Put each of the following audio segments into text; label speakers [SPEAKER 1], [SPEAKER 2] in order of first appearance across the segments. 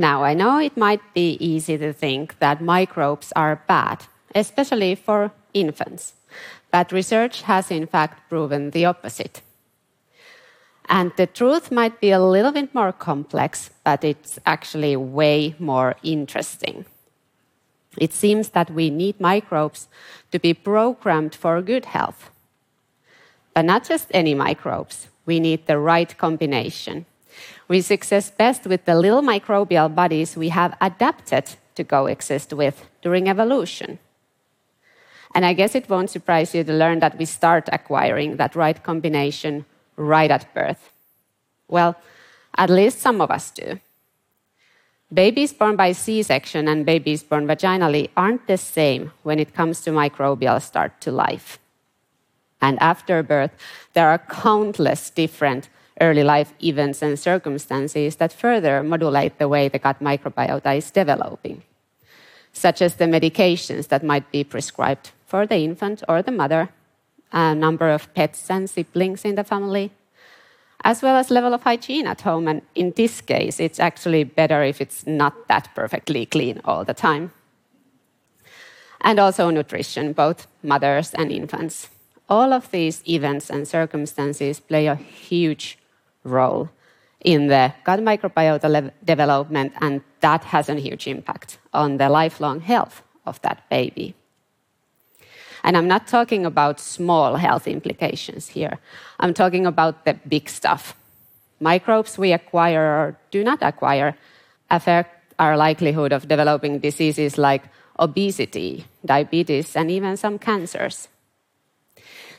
[SPEAKER 1] Now, I know it might be easy to think that microbes are bad, especially for infants, but research has in fact proven the opposite. And the truth might be a little bit more complex, but it's actually way more interesting. It seems that we need microbes to be programmed for good health. But not just any microbes, we need the right combination. We success best with the little microbial bodies we have adapted to coexist with during evolution. And I guess it won't surprise you to learn that we start acquiring that right combination right at birth. Well, at least some of us do. Babies born by C section and babies born vaginally aren't the same when it comes to microbial start to life. And after birth, there are countless different early life events and circumstances that further modulate the way the gut microbiota is developing, such as the medications that might be prescribed for the infant or the mother, a number of pets and siblings in the family, as well as level of hygiene at home. And in this case, it's actually better if it's not that perfectly clean all the time. And also nutrition, both mothers and infants. All of these events and circumstances play a huge role in the gut microbiota development, and that has a huge impact on the lifelong health of that baby. And I'm not talking about small health implications here. I'm talking about the big stuff. Microbes we acquire or do not acquire affect our likelihood of developing diseases like obesity, diabetes, and even some cancers.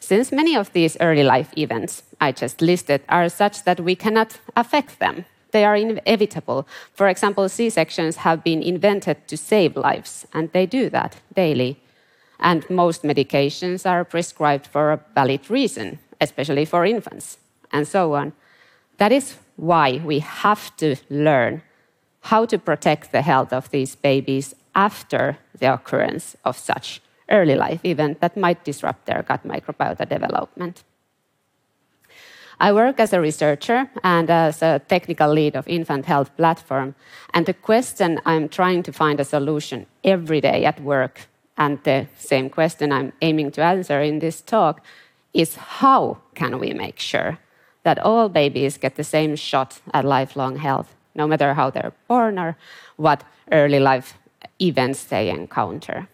[SPEAKER 1] Since many of these early life events I just listed are such that we cannot affect them, they are inevitable. For example, C sections have been invented to save lives, and they do that daily and most medications are prescribed for a valid reason, especially for infants, and so on. That is why we have to learn how to protect the health of these babies after the occurrence of such early life event that might disrupt their gut microbiota development. I work as a researcher and as a technical lead of infant health platform, and the question I'm trying to find a solution every day at work and the same question I'm aiming to answer in this talk is how can we make sure that all babies get the same shot at lifelong health, no matter how they're born or what early life events they encounter?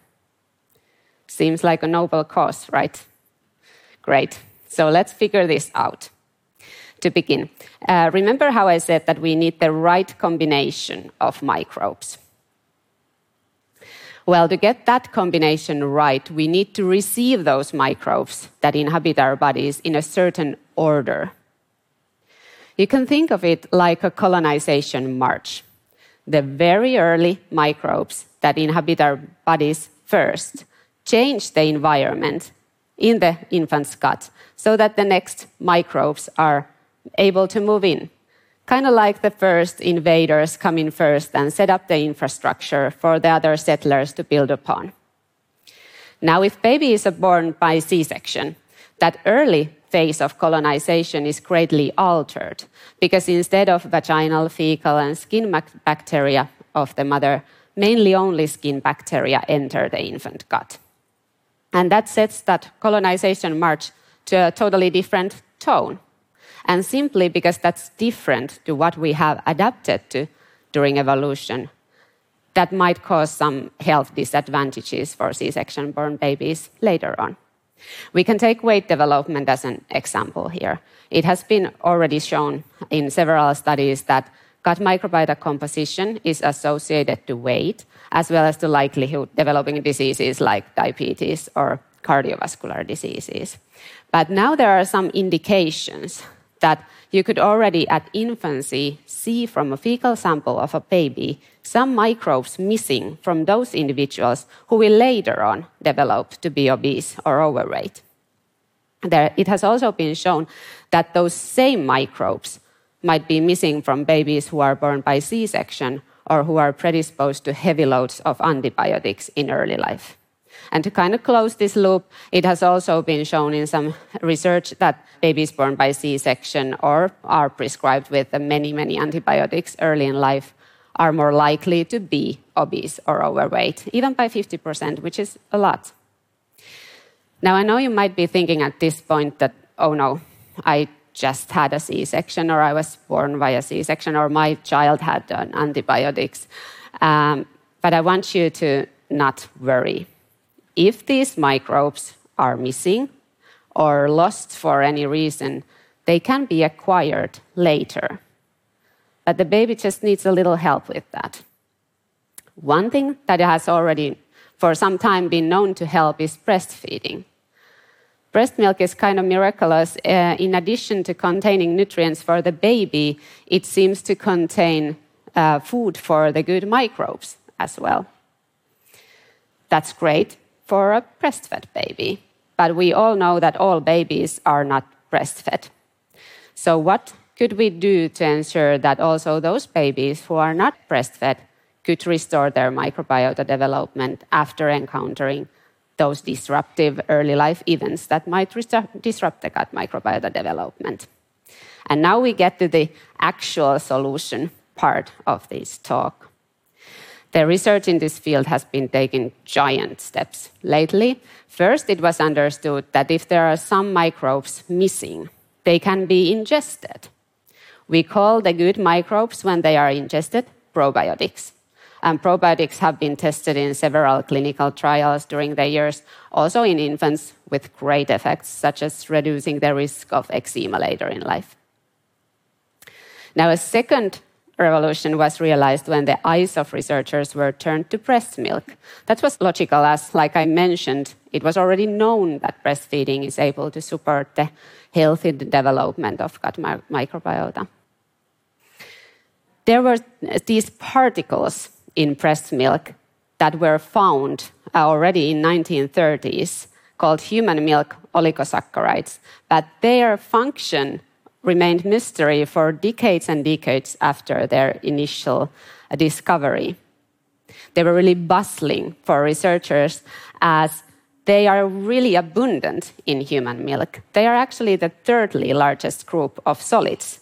[SPEAKER 1] Seems like a noble cause, right? Great. So let's figure this out. To begin, uh, remember how I said that we need the right combination of microbes. Well, to get that combination right, we need to receive those microbes that inhabit our bodies in a certain order. You can think of it like a colonization march. The very early microbes that inhabit our bodies first change the environment in the infant's gut so that the next microbes are able to move in kind of like the first invaders come in first and set up the infrastructure for the other settlers to build upon. Now, if baby is born by C section, that early phase of colonization is greatly altered because instead of vaginal, fecal, and skin bacteria of the mother, mainly only skin bacteria enter the infant gut. And that sets that colonization march to a totally different tone and simply because that's different to what we have adapted to during evolution, that might cause some health disadvantages for C section born babies later on. We can take weight development as an example here. It has been already shown in several studies that gut microbiota composition is associated to weight as well as to likelihood developing diseases like diabetes or cardiovascular diseases. But now there are some indications that you could already at infancy see from a fecal sample of a baby some microbes missing from those individuals who will later on develop to be obese or overweight. There, it has also been shown that those same microbes might be missing from babies who are born by C section or who are predisposed to heavy loads of antibiotics in early life. And to kind of close this loop, it has also been shown in some research that babies born by C section or are prescribed with many, many antibiotics early in life are more likely to be obese or overweight, even by 50%, which is a lot. Now, I know you might be thinking at this point that, oh no, I just had a C section, or I was born via C section, or my child had antibiotics. Um, but I want you to not worry. If these microbes are missing or lost for any reason, they can be acquired later. But the baby just needs a little help with that. One thing that has already for some time been known to help is breastfeeding. Breast milk is kind of miraculous. Uh, in addition to containing nutrients for the baby, it seems to contain uh, food for the good microbes as well. That's great for a breastfed baby, but we all know that all babies are not breastfed. So, what could we do to ensure that also those babies who are not breastfed could restore their microbiota development after encountering those disruptive early life events that might disrupt the gut microbiota development? And now we get to the actual solution part of this talk. The research in this field has been taking giant steps lately. First, it was understood that if there are some microbes missing, they can be ingested. We call the good microbes when they are ingested probiotics. And probiotics have been tested in several clinical trials during the years, also in infants with great effects, such as reducing the risk of eczema later in life. Now, a second revolution was realized when the eyes of researchers were turned to breast milk. That was logical, as, like I mentioned, it was already known that breastfeeding is able to support the healthy development of gut microbiota. There were uh, these particles in breast milk that were found already in 1930s called human milk oligosaccharides, but their function remained mystery for decades and decades after their initial uh, discovery. They were really bustling for researchers as they are really abundant in human milk. They are actually the thirdly largest group of solids,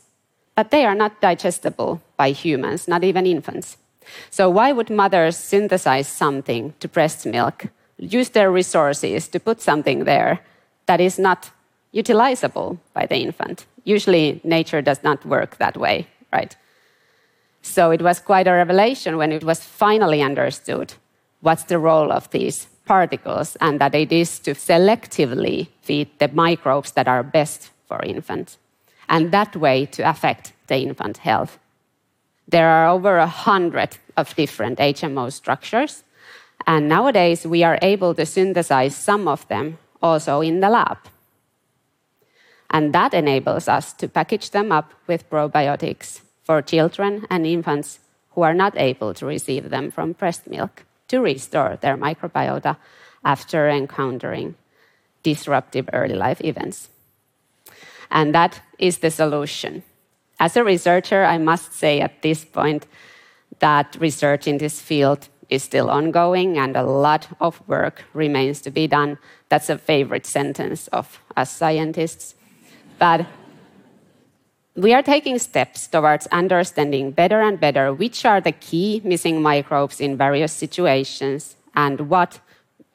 [SPEAKER 1] but they are not digestible by humans, not even infants. So, why would mothers synthesize something to breast milk, use their resources to put something there that is not utilizable by the infant? usually nature does not work that way, right? So it was quite a revelation when it was finally understood what's the role of these particles and that it is to selectively feed the microbes that are best for infants and that way to affect the infant health. There are over a hundred of different HMO structures, and nowadays we are able to synthesize some of them also in the lab. And that enables us to package them up with probiotics for children and infants who are not able to receive them from breast milk to restore their microbiota after encountering disruptive early life events. And that is the solution. As a researcher, I must say at this point that research in this field is still ongoing and a lot of work remains to be done. That's a favorite sentence of us scientists. But we are taking steps towards understanding better and better which are the key missing microbes in various situations and what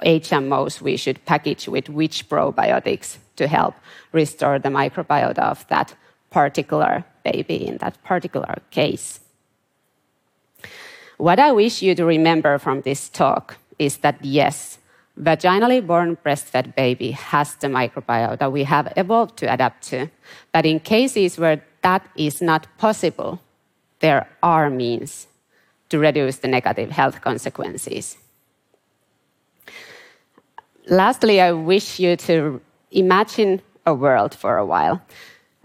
[SPEAKER 1] HMOs we should package with which probiotics to help restore the microbiota of that particular baby in that particular case. What I wish you to remember from this talk is that yes, vaginally born breastfed baby has the microbiota we have evolved to adapt to. But in cases where that is not possible, there are means to reduce the negative health consequences. Lastly, I wish you to imagine a world for a while.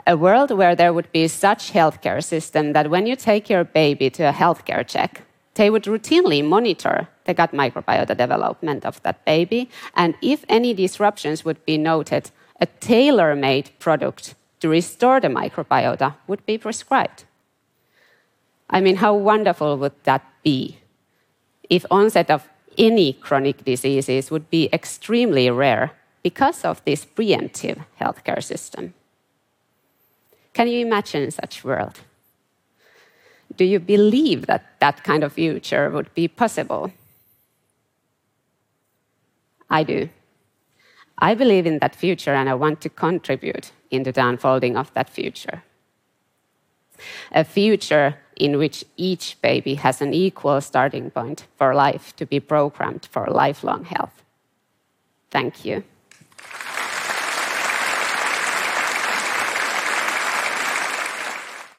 [SPEAKER 1] A world where there would be such healthcare system that when you take your baby to a healthcare check, they would routinely monitor the gut microbiota development of that baby. And if any disruptions would be noted, a tailor made product to restore the microbiota would be prescribed. I mean, how wonderful would that be if onset of any chronic diseases would be extremely rare because of this preemptive healthcare system? Can you imagine such world? Do you believe that that kind of future would be possible? I do. I believe in that future and I want to contribute in the unfolding of that future. A future in which each baby has an equal starting point for life to be programmed for lifelong health. Thank you.